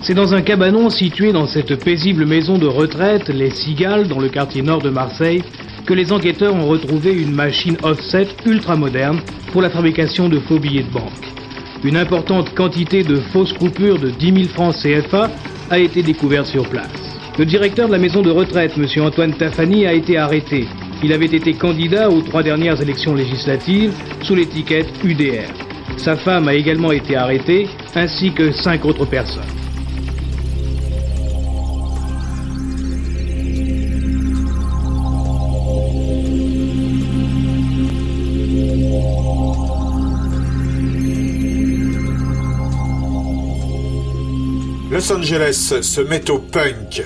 C'est dans un cabanon situé dans cette paisible maison de retraite, les Cigales, dans le quartier nord de Marseille, que les enquêteurs ont retrouvé une machine offset ultra moderne pour la fabrication de faux billets de banque. Une importante quantité de fausses coupures de 10 000 francs CFA a été découverte sur place. Le directeur de la maison de retraite, M. Antoine Tafani, a été arrêté. Il avait été candidat aux trois dernières élections législatives sous l'étiquette UDR. Sa femme a également été arrêtée, ainsi que cinq autres personnes. Los Angeles se met au punk.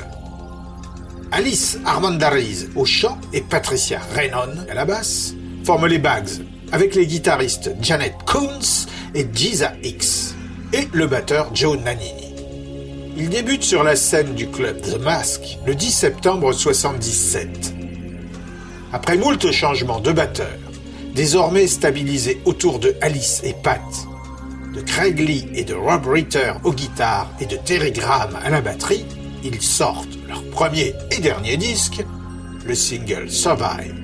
Alice Armandariz au chant et Patricia Renon à la basse forment les Bags avec les guitaristes Janet Coons et Giza X et le batteur Joe Nannini. Ils débutent sur la scène du club The Mask le 10 septembre 1977. Après moult changements de batteurs, désormais stabilisés autour de Alice et Pat, de Craig Lee et de Rob Ritter aux guitares et de Terry Graham à la batterie, ils sortent leur premier et dernier disque, le single Survive,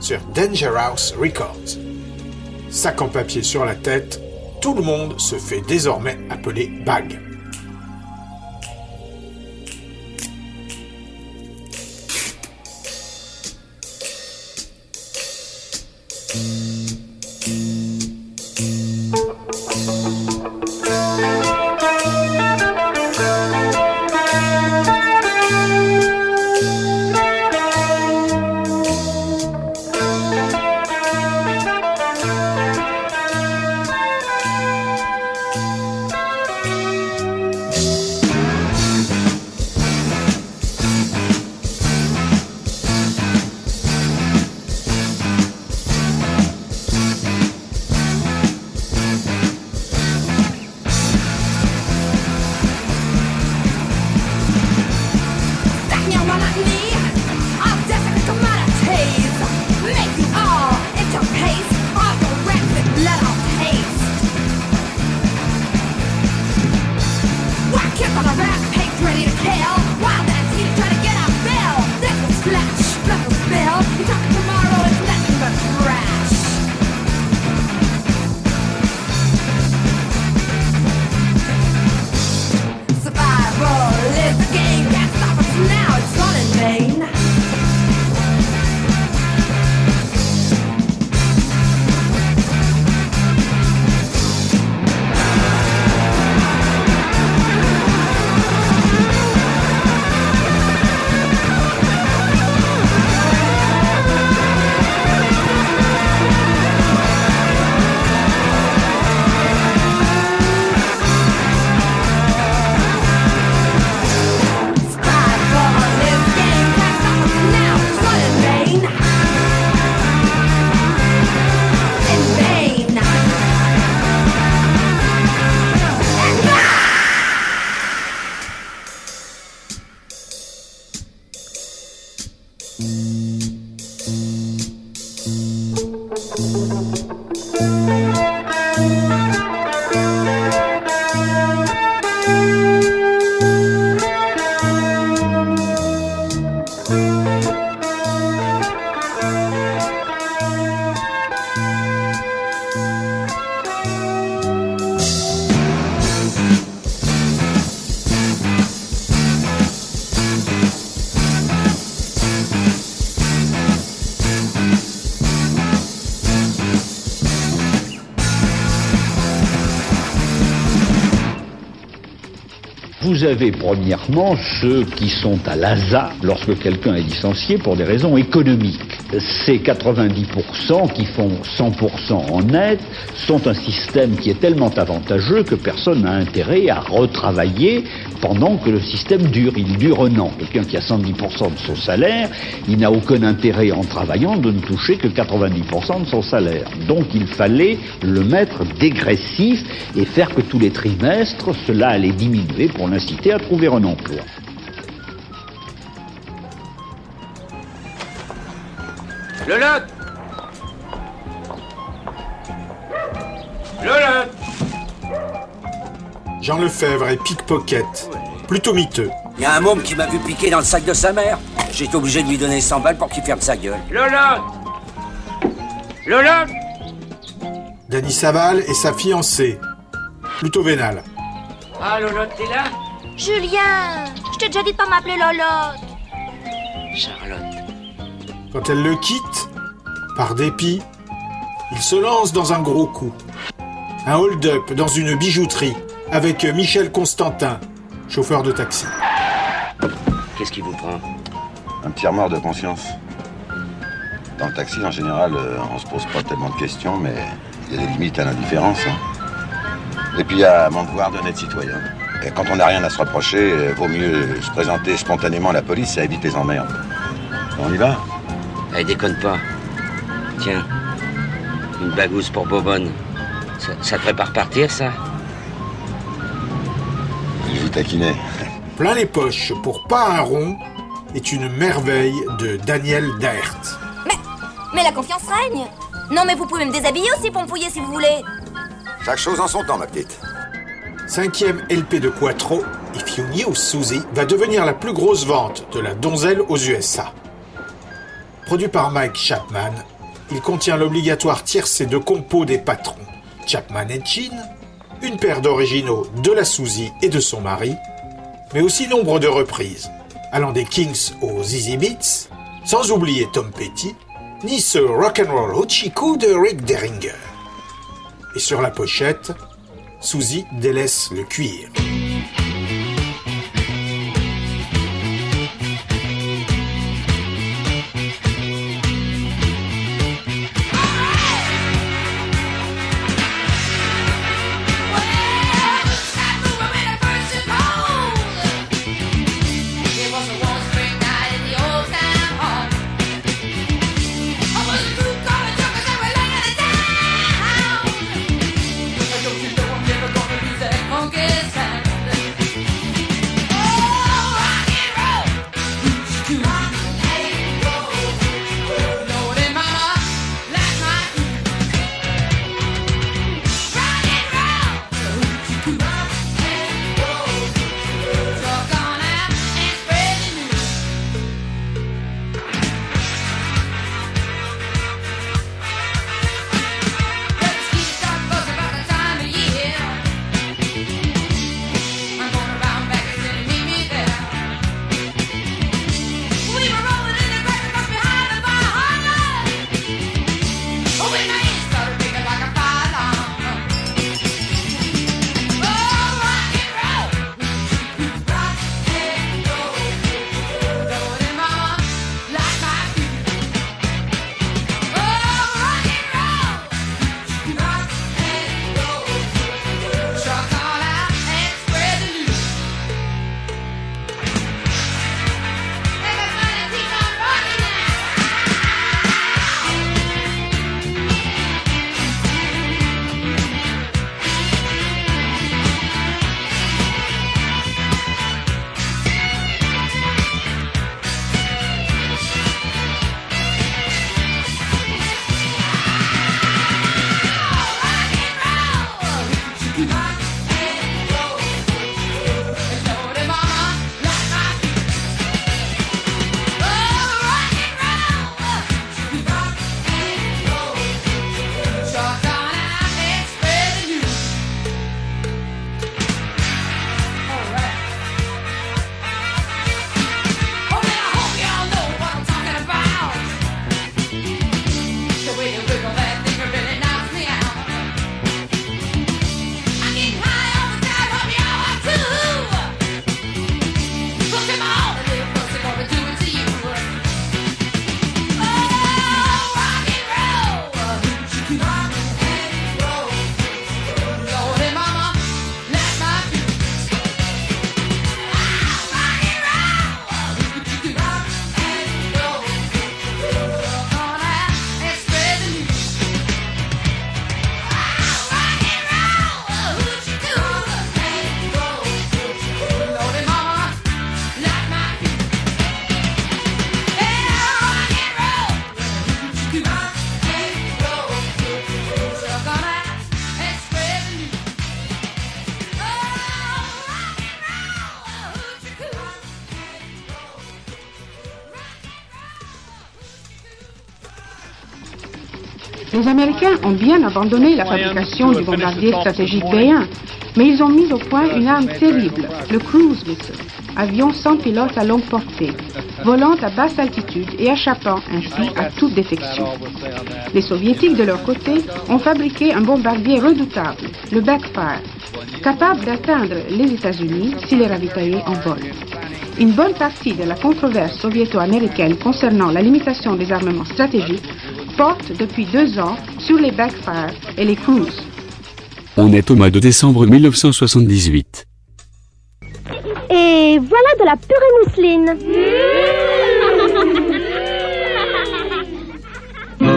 sur Danger House Records. Sac en papier sur la tête, tout le monde se fait désormais appeler Bag. Premièrement ceux qui sont à l'ASA lorsque quelqu'un est licencié pour des raisons économiques. Ces 90% qui font 100% en net sont un système qui est tellement avantageux que personne n'a intérêt à retravailler pendant que le système dure. Il dure un an. Quelqu'un qui a 110% de son salaire, il n'a aucun intérêt en travaillant de ne toucher que 90% de son salaire. Donc il fallait le mettre dégressif et faire que tous les trimestres, cela allait diminuer pour l'inciter à trouver un emploi. Le lot Jean Lefebvre est pickpocket, plutôt miteux. Il y a un môme qui m'a vu piquer dans le sac de sa mère. J'ai été obligé de lui donner 100 balles pour qu'il ferme sa gueule. Le lot Le lot Danny Saval et sa fiancée, plutôt vénale. Ah, Lolotte, t'es là? Julien, je t'ai déjà dit de pas m'appeler Lolotte. Charlotte. Quand elle le quitte, par dépit, il se lance dans un gros coup. Un hold-up dans une bijouterie avec Michel Constantin, chauffeur de taxi. Qu'est-ce qui vous prend? Un petit remords de conscience. Dans le taxi, en général, euh, on se pose pas tellement de questions, mais il y a des limites à l'indifférence. hein. Et puis il y a mon devoir d'honnête citoyen. Et quand on n'a rien à se reprocher, euh, vaut mieux se présenter spontanément à la police, ça évite les emmerdes. On y va? Allez, déconne pas. Tiens, une bagousse pour Bobonne. Ça, ça te prépare partir, ça? Plein les poches pour pas un rond est une merveille de Daniel Daert. Mais la confiance règne. Non, mais vous pouvez me déshabiller aussi pour me fouiller si vous voulez. Chaque chose en son temps, ma petite. Cinquième LP de Quattro, If You Knew Susie va devenir la plus grosse vente de la donzelle aux USA. Produit par Mike Chapman, il contient l'obligatoire tiercé de compos des patrons, Chapman et Chin, une paire d'originaux de la Suzy et de son mari, mais aussi nombre de reprises, allant des Kings aux Easy Beats, sans oublier Tom Petty, ni ce rock'n'roll Hoochie de Rick Derringer. Et sur la pochette, Suzy délaisse le cuir. Les Américains ont bien abandonné la fabrication du bombardier stratégique B-1, mais ils ont mis au point une arme terrible, le cruise missile, avion sans pilote à longue portée, volant à basse altitude et échappant ainsi à toute détection. Les soviétiques, de leur côté, ont fabriqué un bombardier redoutable, le Backfire, capable d'atteindre les États-Unis s'il est ravitaillé en vol. Une bonne partie de la controverse soviéto-américaine concernant la limitation des armements stratégiques porte depuis deux ans sur les Backfire et les Cruise. On est au mois de décembre 1978. Et voilà de la purée mousseline.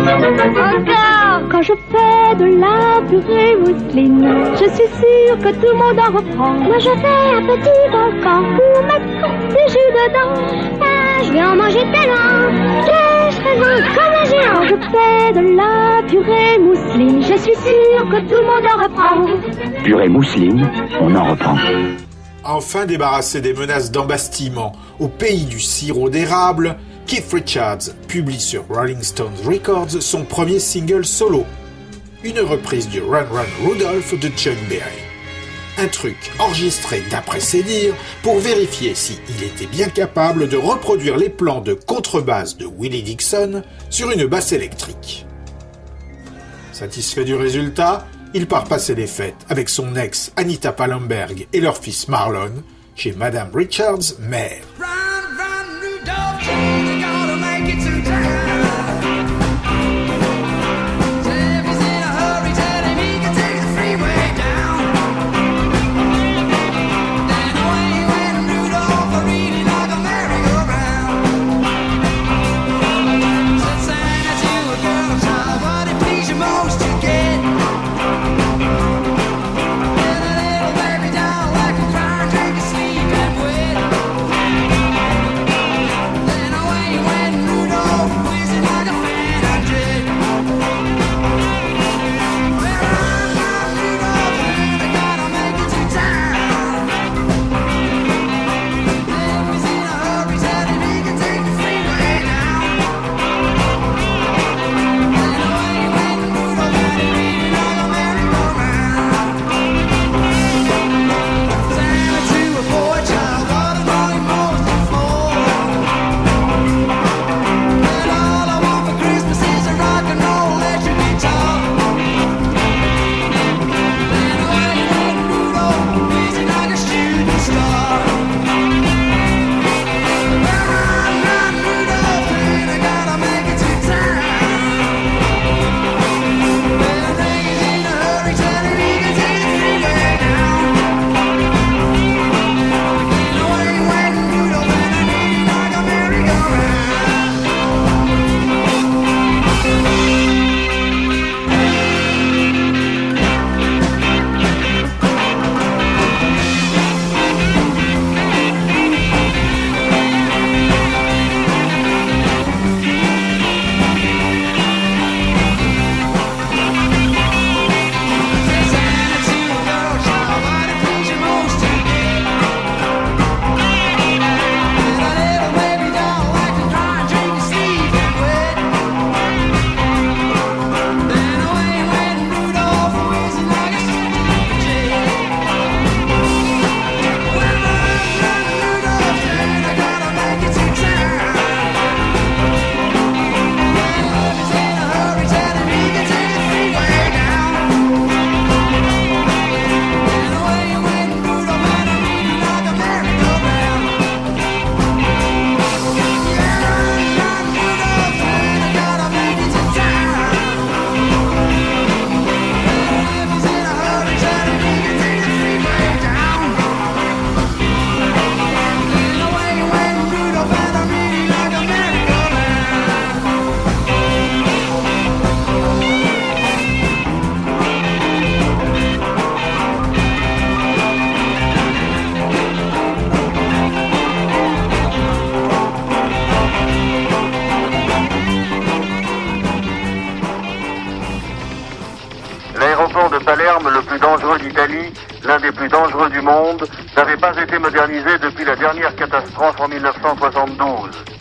Encore Quand je fais de la purée mousseline, je suis sûre que tout le monde en reprend. Moi je fais un petit volcan pour mettre du jus dedans. Je vais en manger tellement que je serai comme un géant. Je fais de la purée mousseline, je suis sûre que tout le monde en reprend. Purée mousseline, on en reprend. Enfin débarrassé des menaces d'embastillement au pays du sirop d'érable, Keith Richards publie sur Rolling Stones Records son premier single solo, une reprise du Run Run Rudolph de Chuck Berry. Un truc enregistré d'après ses dires pour vérifier si était bien capable de reproduire les plans de contrebasse de Willie Dixon sur une basse électrique. Satisfait du résultat, il part passer les fêtes avec son ex Anita Pallenberg et leur fils Marlon chez Madame Richards, mère.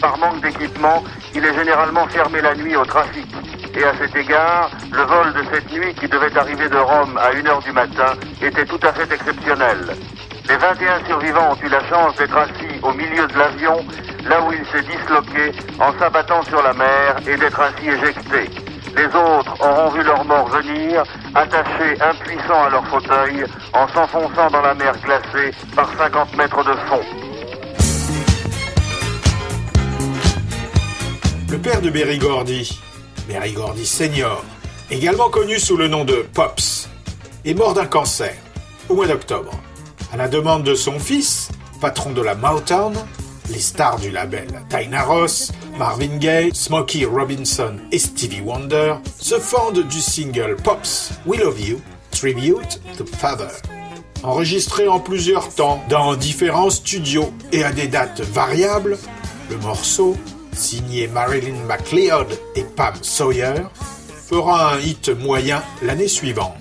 Par manque d'équipement, il est généralement fermé la nuit au trafic. Et à cet égard, le vol de cette nuit qui devait arriver de Rome à 1h du matin était tout à fait exceptionnel. Les 21 survivants ont eu la chance d'être assis au milieu de l'avion, là où il s'est disloqué en s'abattant sur la mer et d'être ainsi éjectés. Les autres auront vu leur mort venir, attachés impuissants à leur fauteuil, en s'enfonçant dans la mer glacée par 50 mètres de fond. Le père de Berry Gordy, Senior, également connu sous le nom de Pops, est mort d'un cancer au mois d'octobre. À la demande de son fils, patron de la Motown, les stars du label Dinah Ross, Marvin Gaye, Smokey Robinson et Stevie Wonder se fendent du single Pops We Love You, Tribute to Father. Enregistré en plusieurs temps dans différents studios et à des dates variables, le morceau, signé Marilyn McLeod et Pam Sawyer, fera un hit moyen l'année suivante.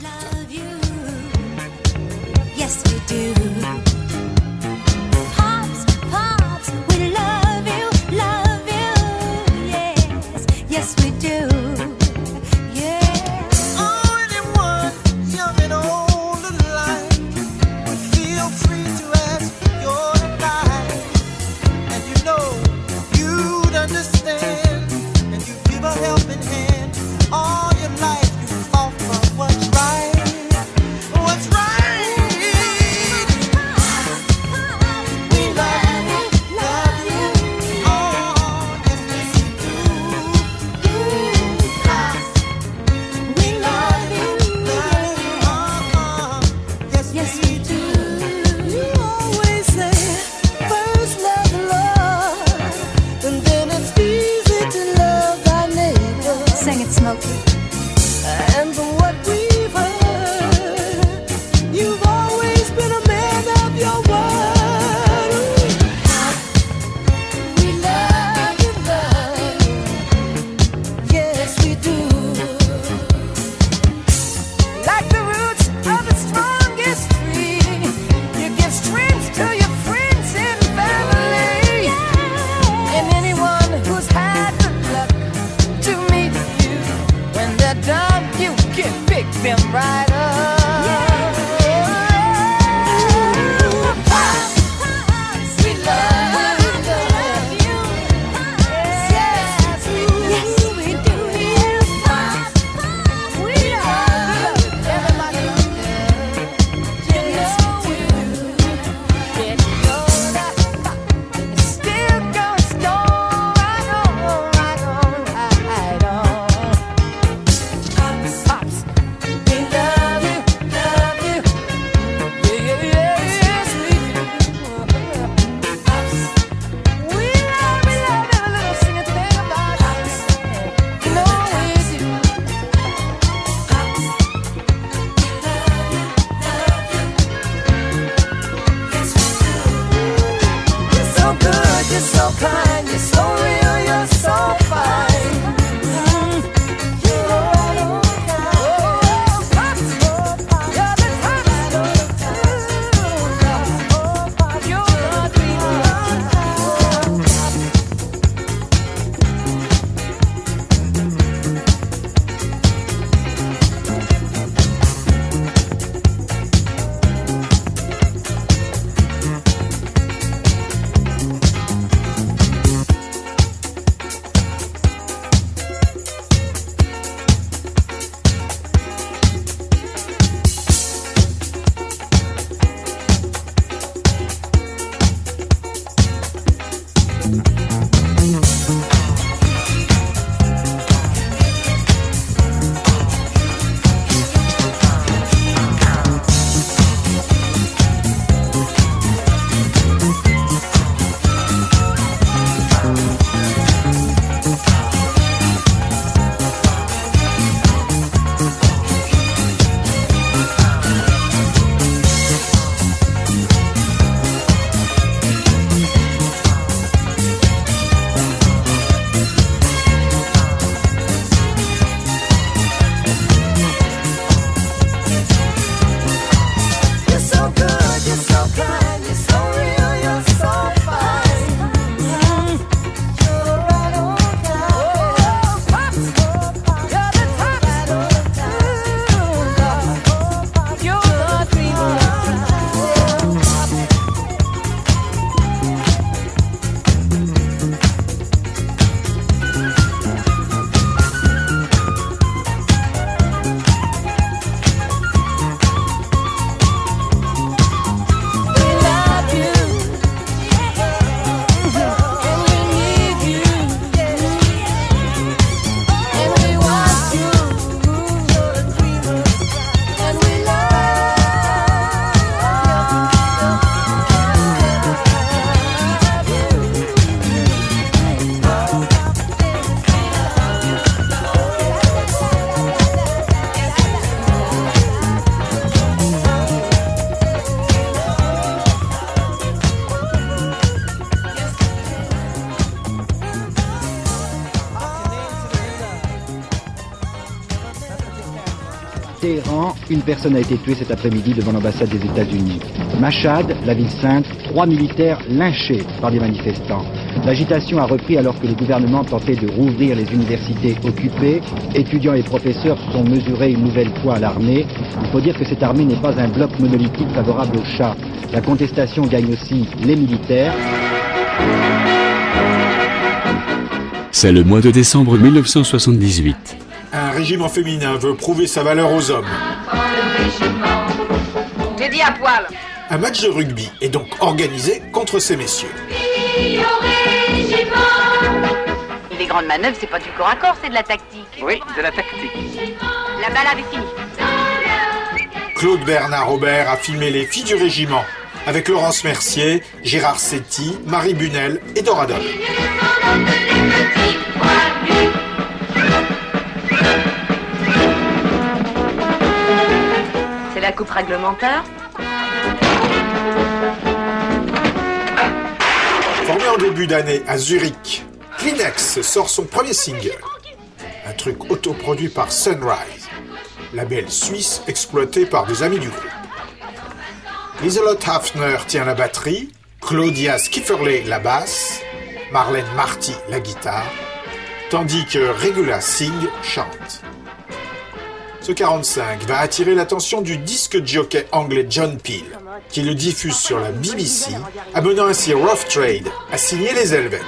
come. Une personne a été tuée cet après-midi devant l'ambassade des États-Unis. Machad, la ville sainte, trois militaires lynchés par des manifestants. L'agitation a repris alors que le gouvernement tentait de rouvrir les universités occupées. Étudiants et professeurs se sont mesurés une nouvelle fois à l'armée. Il faut dire que cette armée n'est pas un bloc monolithique favorable au Shah. La contestation gagne aussi les militaires. C'est le mois de décembre 1978. Un régiment féminin veut prouver sa valeur aux hommes. J'ai dit à poil. Un match de rugby est donc organisé contre ces messieurs. Les grandes manœuvres, c'est pas du corps à corps, c'est de la tactique. Oui, de la tactique. La balade est finie. Claude Bernard Robert a filmé les filles du régiment avec Laurence Mercier, Gérard Setti, Marie Bunel et Doradol. Coupe réglementaire. Formé en début d'année à Zurich, Kleenex sort son premier single. Un truc autoproduit par Sunrise, label suisse exploité par des amis du groupe. Liselott Hafner tient la batterie, Claudia Skifferley la basse, Marlène Marty la guitare, tandis que Regula Singh chante. Ce 45 va attirer l'attention du disque jockey anglais John Peel, qui le diffuse sur la BBC, amenant ainsi Rough Trade à signer les Helvets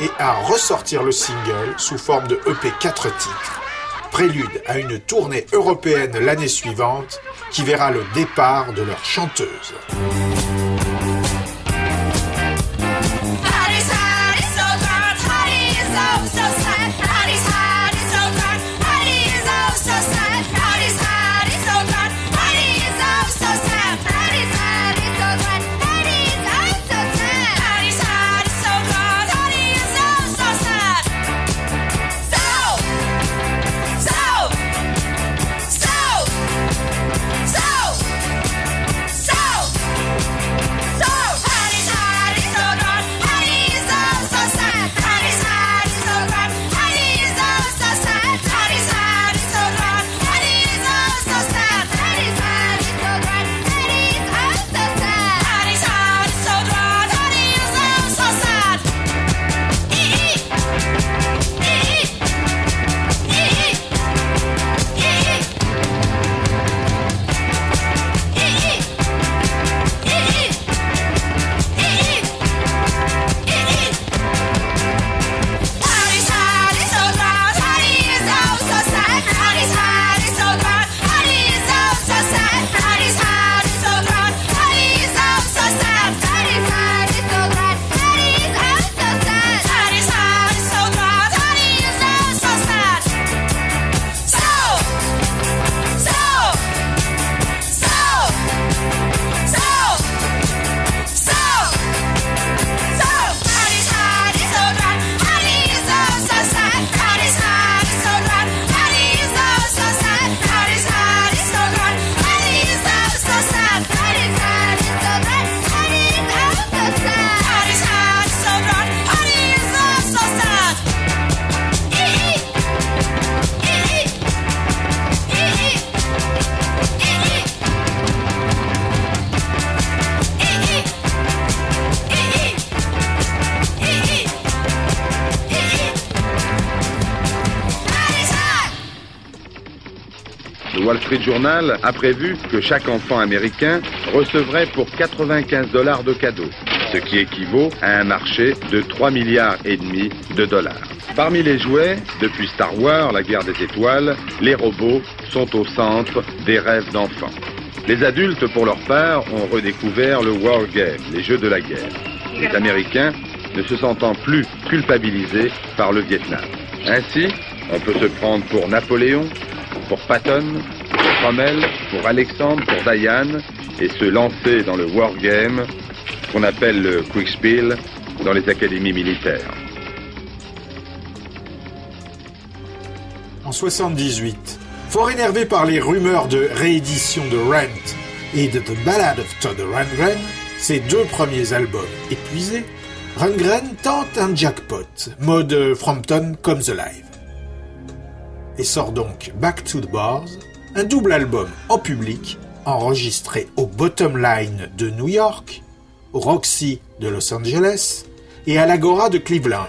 et à ressortir le single sous forme de EP 4 titres, prélude à une tournée européenne l'année suivante qui verra le départ de leur chanteuse. Street Journal a prévu que chaque enfant américain recevrait pour 95 dollars de cadeaux, ce qui équivaut à un marché de 3 milliards et demi de dollars. Parmi les jouets, depuis Star Wars, la guerre des étoiles, les robots sont au centre des rêves d'enfants. Les adultes, pour leur part, ont redécouvert le war game, les jeux de la guerre. Les Américains ne se sentant plus culpabilisés par le Vietnam. Ainsi, on peut se prendre pour Napoléon, pour Patton, pour Alexandre, pour Diane, et se lancer dans le war game, qu'on appelle le Quickspiel, dans les académies militaires. En 78, fort énervé par les rumeurs de réédition de Rent et de The Ballad of Todd Rundgren, ses deux premiers albums épuisés, Rundgren tente un jackpot, mode Frampton Comes Alive. et sort donc Back to the Bars, double album en public enregistré au Bottom Line de New York, au Roxy de Los Angeles et à l'Agora de Cleveland.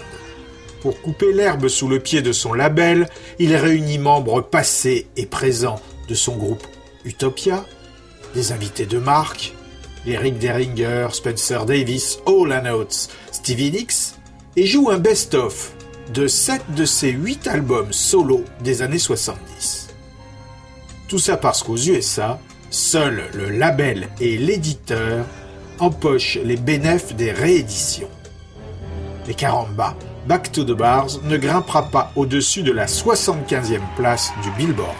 Pour couper l'herbe sous le pied de son label, il réunit membres passés et présents de son groupe Utopia, des invités de marque, Eric Deringer, Spencer Davis, All Stevie Nicks, et joue un best-of de 7 de ses 8 albums solo des années 70. Tout ça parce qu'aux USA, seul le label et l'éditeur empochent les bénéfices des rééditions. Et caramba, Back to the Bars ne grimpera pas au-dessus de la 75e place du Billboard.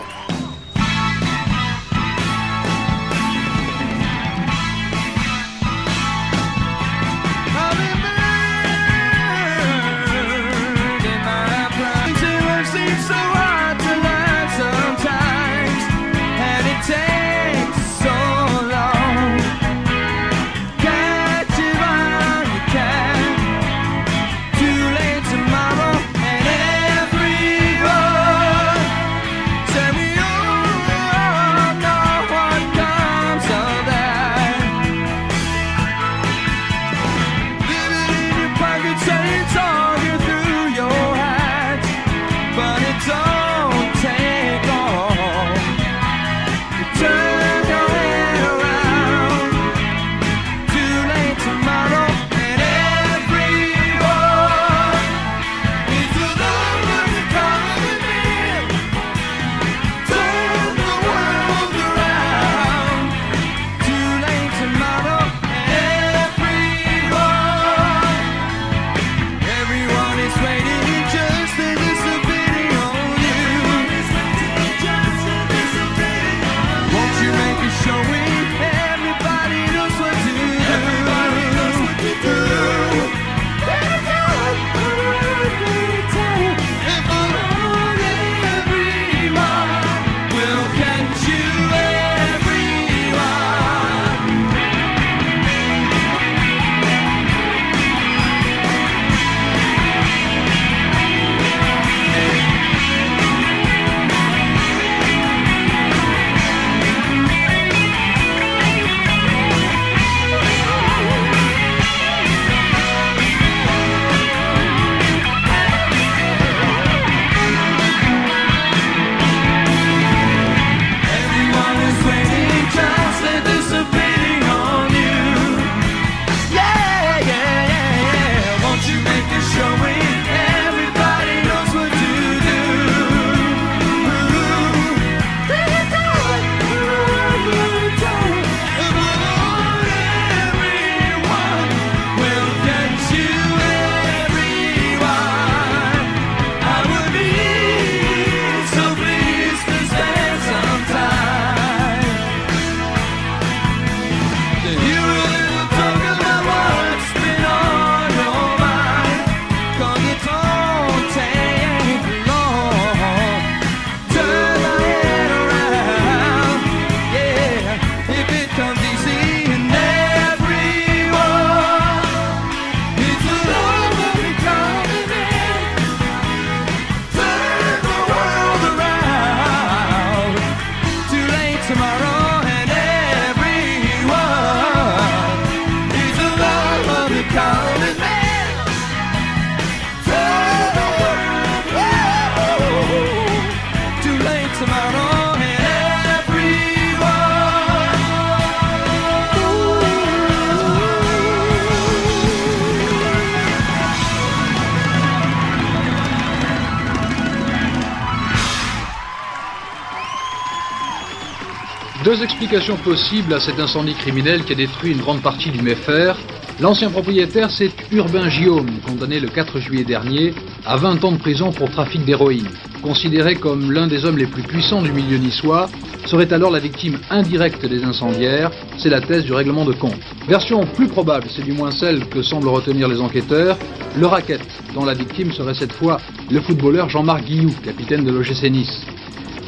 Explications possibles à cet incendie criminel qui a détruit une grande partie du Méfer. L'ancien propriétaire, c'est Urbain Guillaume, condamné le 4 juillet dernier à 20 ans de prison pour trafic d'héroïne. Considéré comme l'un des hommes les plus puissants du milieu niçois, serait alors la victime indirecte des incendiaires, c'est la thèse du règlement de compte. Version plus probable, c'est du moins celle que semblent retenir les enquêteurs, le racket, dont la victime serait cette fois le footballeur Jean-Marc Guillou, capitaine de l'OGC Nice.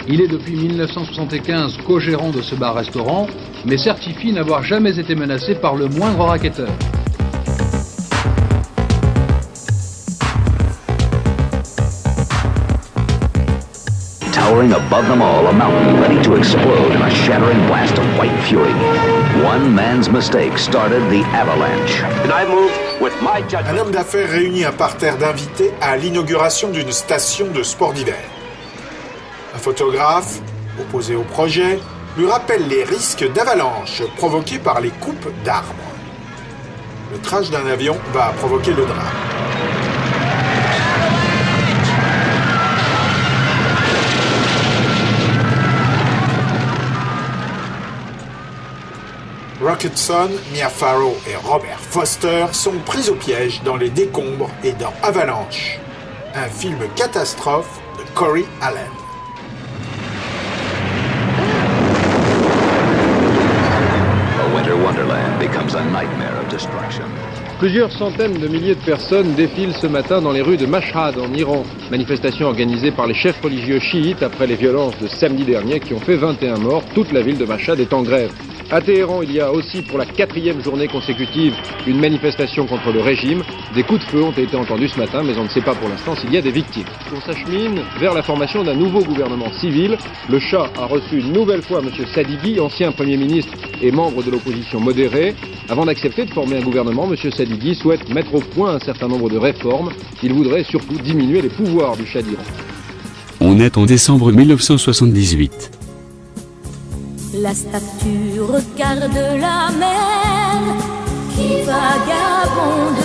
Il est depuis 1975 co-gérant de ce bar-restaurant, mais certifie n'avoir jamais été menacé par le moindre racketteur. Towering above them all, a mountain ready to explode in a shattering blast of white fury. One man's mistake started the avalanche. And I move with my judgment. Un homme d'affaires réunit un parterre d'invités à l'inauguration d'une station de sport d'hiver. Photographe, opposé au projet, lui rappelle les risques d'avalanche provoqués par les coupes d'arbres. Le crash d'un avion va provoquer le drame. Rocketson, Mia Farrow et Robert Foster sont pris au piège dans les décombres et dans Avalanche, un film catastrophe de Corey Allen. Plusieurs centaines de milliers de personnes défilent ce matin dans les rues de Mashhad en Iran. Manifestation organisée par les chefs religieux chiites après les violences de samedi dernier qui ont fait 21 morts. Toute la ville de Mashhad est en grève. À Téhéran, il y a aussi pour la quatrième journée consécutive une manifestation contre le régime. Des coups de feu ont été entendus ce matin, mais on ne sait pas pour l'instant s'il y a des victimes. On s'achemine vers la formation d'un nouveau gouvernement civil. Le Shah a reçu une nouvelle fois M. Sadigui, ancien Premier ministre et membre de l'opposition modérée. Avant d'accepter de former un gouvernement, M. Sadigui souhaite mettre au point un certain nombre de réformes. Il voudrait surtout diminuer les pouvoirs du Shah d'Iran. On est en décembre 1978. La statue regarde la mer qui vagabonde.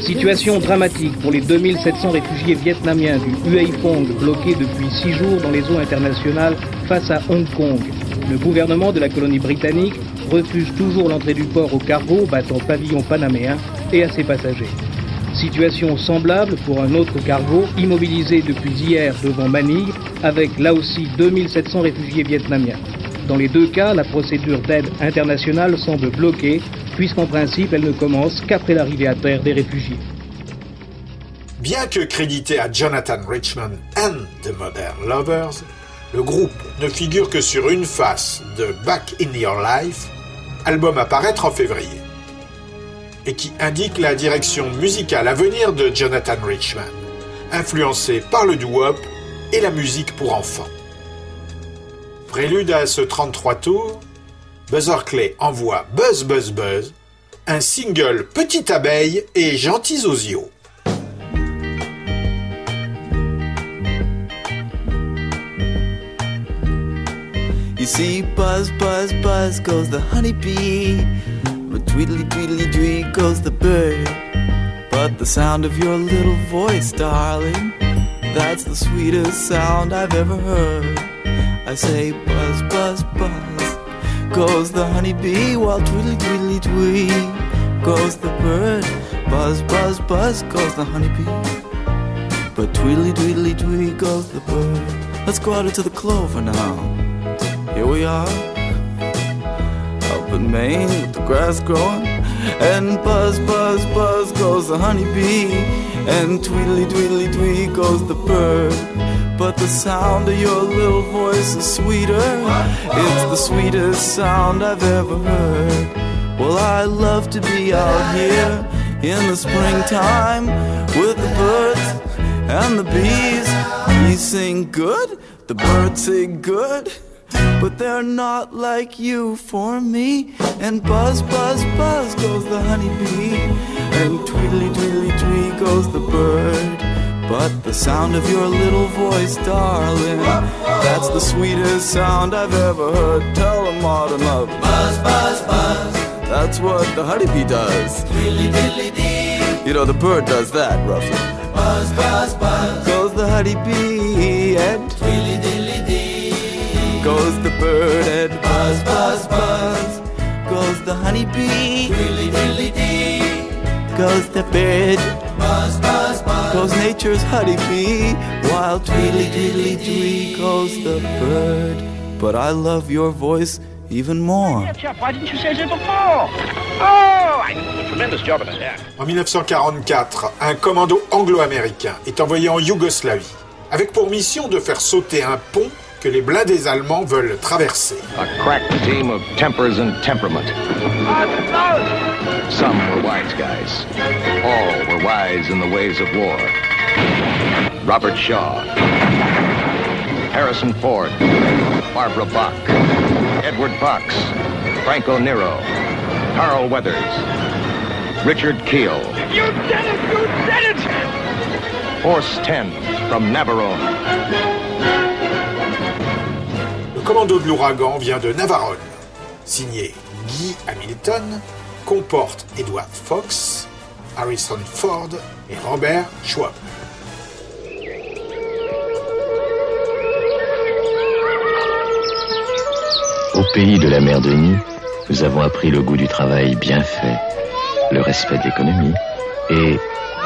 Situation dramatique pour les 2700 réfugiés vietnamiens du Huey Phong bloqués depuis six jours dans les eaux internationales face à Hong Kong. Le gouvernement de la colonie britannique refuse toujours l'entrée du port au cargo battant pavillon panaméen et à ses passagers. Situation semblable pour un autre cargo immobilisé depuis hier devant Manille avec là aussi 2700 réfugiés vietnamiens. Dans les deux cas, la procédure d'aide internationale semble bloquée puisqu'en principe elle ne commence qu'après l'arrivée à terre des réfugiés. Bien que crédité à Jonathan Richman and the Modern Lovers, le groupe ne figure que sur une face de Back in Your Life, album à paraître en février, et qui indique la direction musicale à venir de Jonathan Richman, influencé par le doo-wop et la musique pour enfants. Prélude à ce 33 tours, Buzz Orkley envoie Buzz Buzz Buzz, un single Petite abeille et Gentils osios. You see, buzz, buzz, buzz goes the honeybee. Tweedly, tweedly, tweet goes the bird. But the sound of your little voice, darling, that's the sweetest sound I've ever heard. I say, buzz, buzz, buzz goes the honeybee, while tweedly, tweedly, tweet goes the bird. Buzz, buzz, buzz goes the honeybee. But tweedly, tweedly, tweet goes the bird. Let's go out into the clover now. Here we are, up in Maine with the grass growing. And buzz, buzz, buzz goes the honeybee. And tweedly, tweedly, tweet goes the bird. But the sound of your little voice is sweeter. It's the sweetest sound I've ever heard. Well, I love to be out here in the springtime with the birds and the bees. Bees sing good, the birds sing good. But they're not like you for me. And buzz, buzz, buzz goes the honeybee. And tweedly, tweedly, tweet goes the bird. But the sound of your little voice, darling, that's the sweetest sound I've ever heard. Tell them, Martin Love. Buzz, buzz, buzz. That's what the honeybee does. Tweedly, tweedly, dee. You know, the bird does that, roughly. Buzz, buzz, buzz. Goes the honeybee and tweedly. Goes the bird and buzz, buzz, buzz. Goes the honeybee. Tweedly, diddly, dee. Goes the bird. Buzz, buzz, buzz. Goes nature's honeybee. While tweedly, diddly, dee goes the bird. But I love your voice even more. Jeff, why didn't you say so before? Oh, I did a tremendous job of that. En 1944, un commando anglo-américain est envoyé en Yougoslavie, avec pour mission de faire sauter un pont que les blindés allemands veulent traverser. A crack team of tempers and temperament. Some were wise guys. All were wise in the ways of war. Robert Shaw, Harrison Ford, Barbara Bach, Edward Fox, Franco Nero, Carl Weathers, Richard Keel, You did it! You did it! Force 10 from Navarone. Commando de l'ouragan vient de Navarone. Signé Guy Hamilton, comporte Edward Fox, Harrison Ford et Robert Schwab. Au pays de la mer de Nid, nous avons appris le goût du travail bien fait, le respect de l'économie et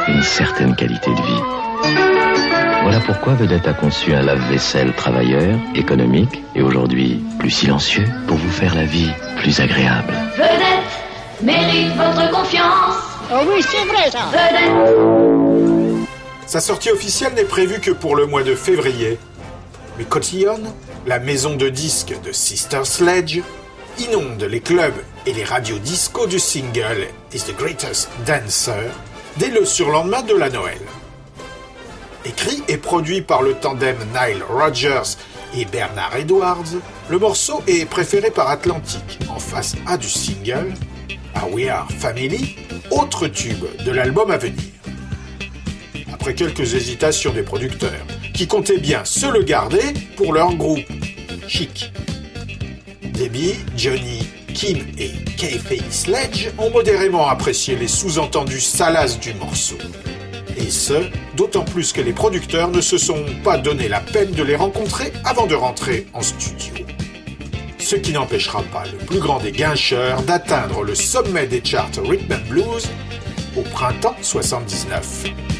une certaine qualité de vie. Voilà pourquoi Vedette a conçu un lave-vaisselle travailleur, économique et aujourd'hui plus silencieux pour vous faire la vie plus agréable. Vedette mérite votre confiance. Oh oui, c'est vrai ça. Vedette. Sa sortie officielle n'est prévue que pour le mois de février. Mais Cotillon, la maison de disques de Sister Sledge, inonde les clubs et les radios disco du single Is the Greatest Dancer dès le surlendemain de la Noël. Écrit et produit par le tandem Nile Rodgers et Bernard Edwards, le morceau est préféré par Atlantic en face A du single A We Are Family, autre tube de l'album à venir. Après quelques hésitations des producteurs, qui comptaient bien se le garder pour leur groupe Chic. Debbie, Johnny, Kim et Kay Sledge ont modérément apprécié les sous-entendus salaces du morceau. D'autant plus que les producteurs ne se sont pas donné la peine de les rencontrer avant de rentrer en studio. Ce qui n'empêchera pas le plus grand des guincheurs d'atteindre le sommet des charts Rhythm and Blues au printemps 79.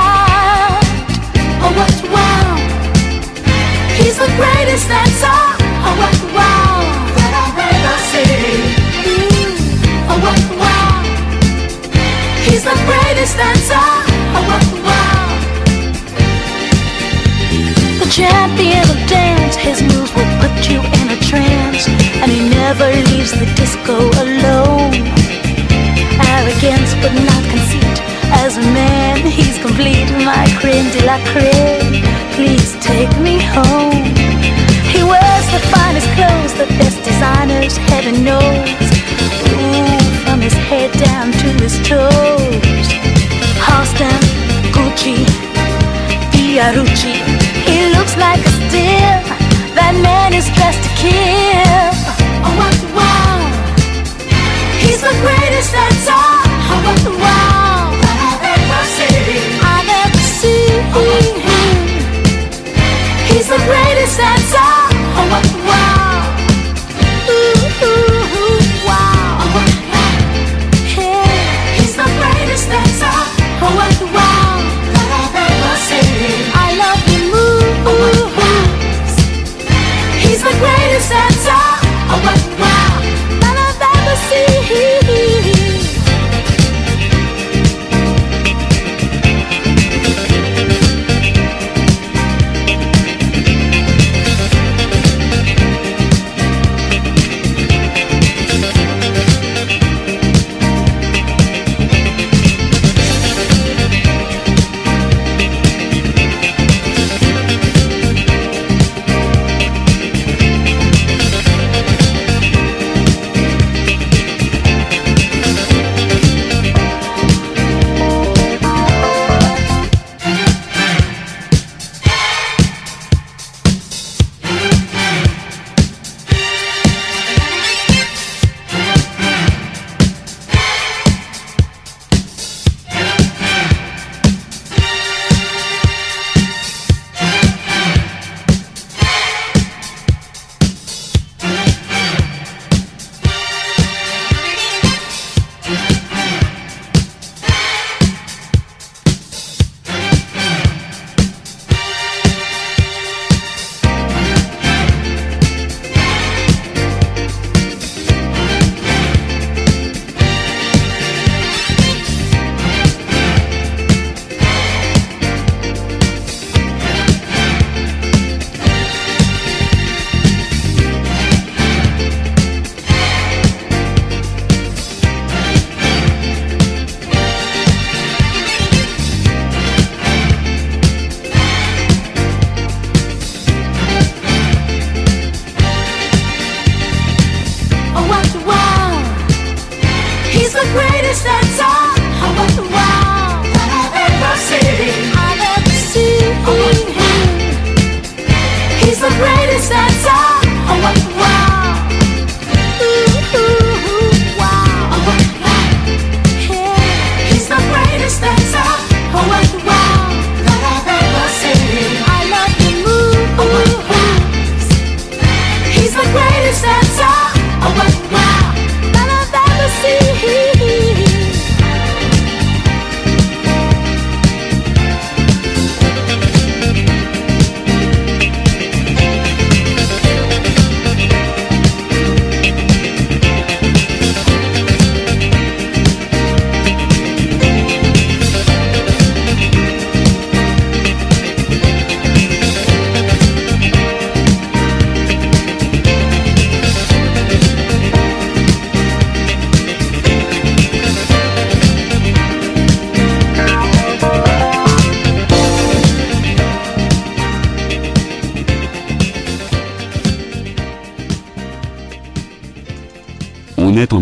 What, wow. He's the greatest dancer. Oh, what, wow. That I've ever seen. Mm. Oh, what, wow. He's the greatest dancer. Oh, what, wow. The champion of dance, his moves will put you in a trance, and he never leaves the disco alone. Arrogance, but not conceit. Man, he's complete, my creme de la creme. Please take me home. He wears the finest clothes, the best designers, heaven knows. Ooh, from his head down to his toes. Halston, Gucci, Fiorucci. He looks like a steal. That man is dressed to kill. Oh, what, wow. He's the greatest dancer. Oh, what, wow. He's the greatest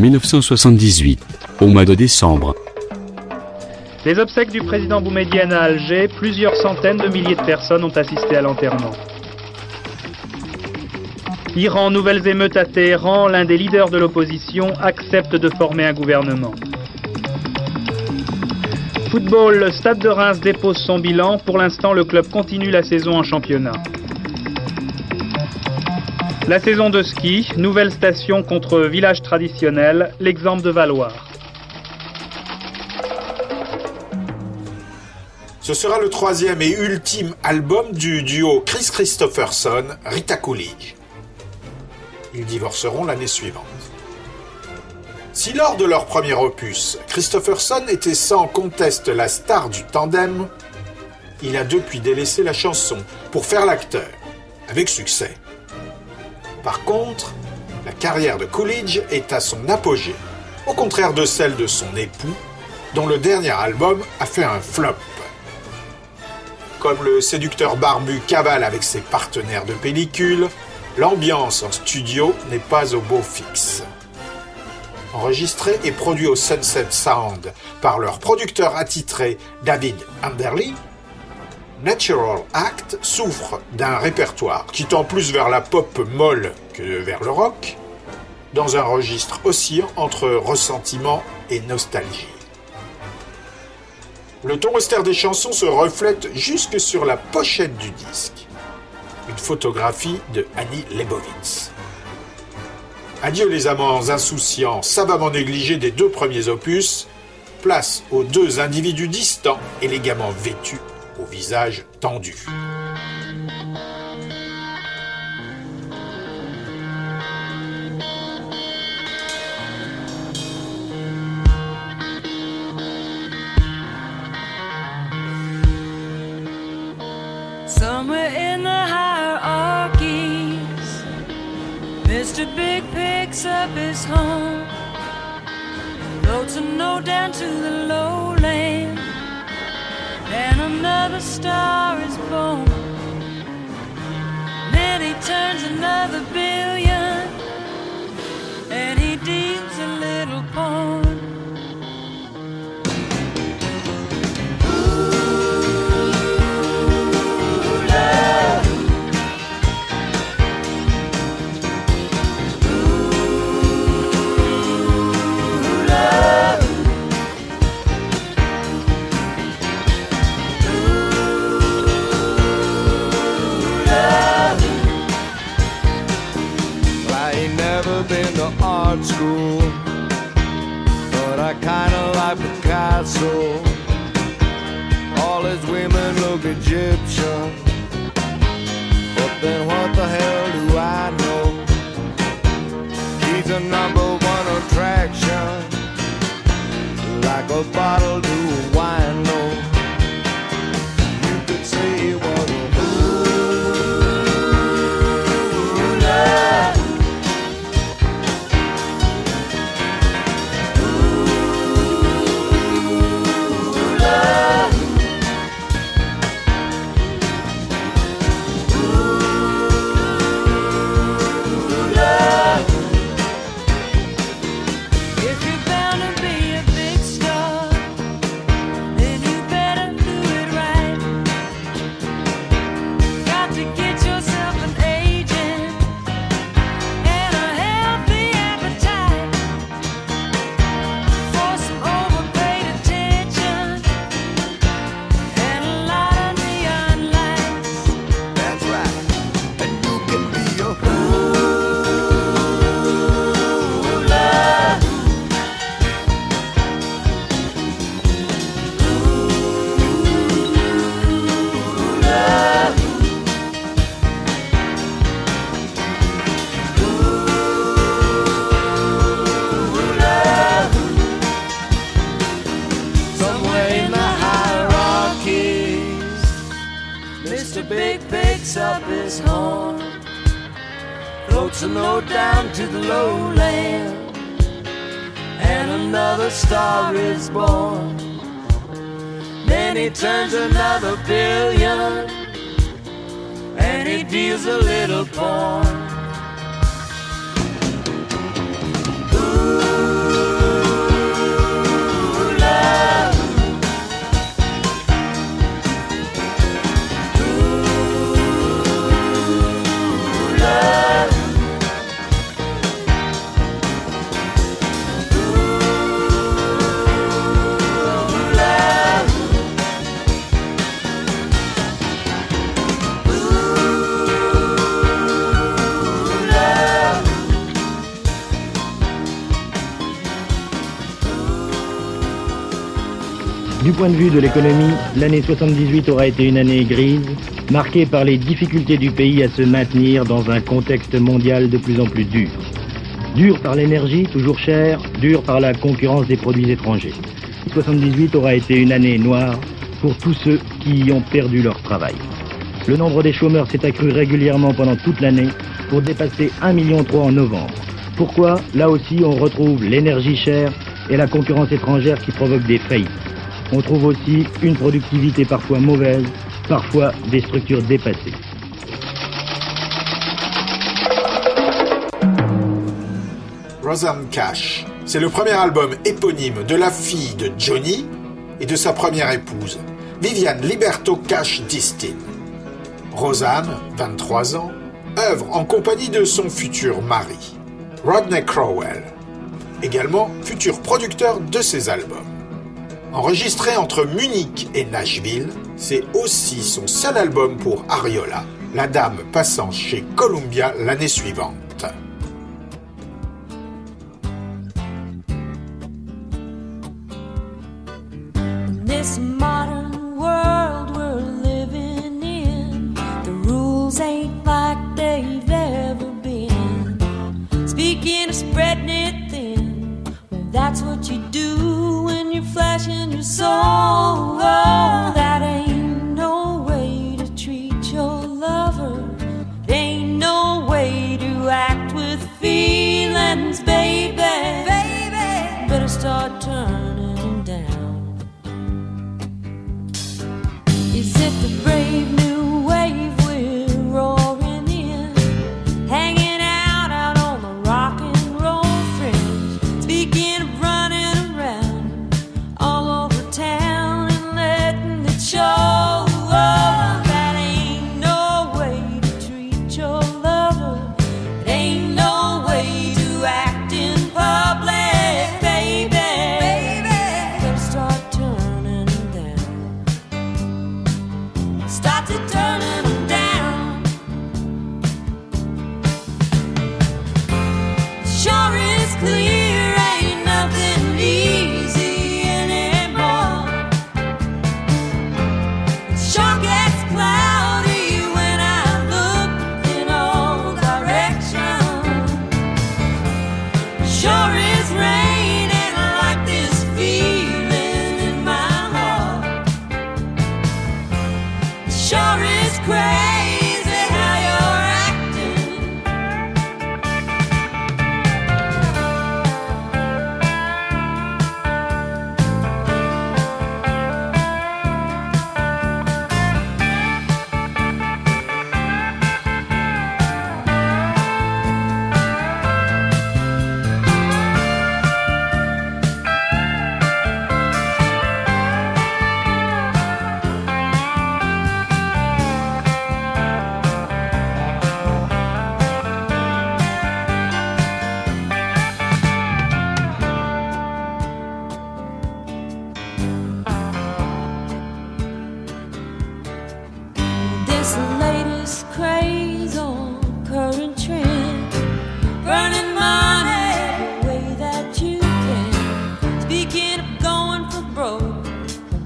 1978, au mois de décembre. Les obsèques du président Boumedienne à Alger, plusieurs centaines de milliers de personnes ont assisté à l'enterrement. Iran, nouvelles émeutes à Téhéran, l'un des leaders de l'opposition accepte de former un gouvernement. Football, Stade de Reims dépose son bilan. Pour l'instant, le club continue la saison en championnat. La saison de ski, nouvelle station contre village traditionnel, l'exemple de Valoir. Ce sera le troisième et ultime album du duo Chris Christopherson, Rita Coolidge. Ils divorceront l'année suivante. Si lors de leur premier opus, Christopherson était sans conteste la star du tandem, il a depuis délaissé la chanson pour faire l'acteur, avec succès. Par contre, la carrière de Coolidge est à son apogée, au contraire de celle de son époux, dont le dernier album a fait un flop. Comme le séducteur barbu cavale avec ses partenaires de pellicule, l'ambiance en studio n'est pas au beau fixe. Enregistré et produit au Sunset Sound par leur producteur attitré David Anderley, Natural Act souffre d'un répertoire qui tend plus vers la pop molle que vers le rock, dans un registre oscillant entre ressentiment et nostalgie. Le ton austère des chansons se reflète jusque sur la pochette du disque. Une photographie de Annie Leibovitz. Adieu les amants insouciants, savamment négligés des deux premiers opus. Place aux deux individus distants, élégamment vêtus, au visage tendu. Somewhere in the hierarchies, Mr. Big picks up his home, floats a note down to the lowland, and another star is born. Then he turns another turns another point de vue de l'économie, l'année 78 aura été une année grise, marquée par les difficultés du pays à se maintenir dans un contexte mondial de plus en plus dur. Dur par l'énergie, toujours chère, dur par la concurrence des produits étrangers. 78 aura été une année noire pour tous ceux qui y ont perdu leur travail. Le nombre des chômeurs s'est accru régulièrement pendant toute l'année pour dépasser 1,3 million en novembre. Pourquoi? Là aussi, on retrouve l'énergie chère et la concurrence étrangère qui provoque des faillites. On trouve aussi une productivité parfois mauvaise, parfois des structures dépassées. Rosanne Cash. C'est le premier album éponyme de la fille de Johnny et de sa première épouse, Viviane Liberto Cash Distin. Rosanne, 23 ans, œuvre en compagnie de son futur mari, Rodney Crowell, également futur producteur de ses albums. Enregistré entre Munich et Nashville, c'est aussi son seul album pour Ariola, la dame passant chez Columbia l'année suivante. Soul. That ain't no way to treat your lover. It ain't no way to act with feelings, baby. Baby, better start turning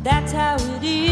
That's how it is.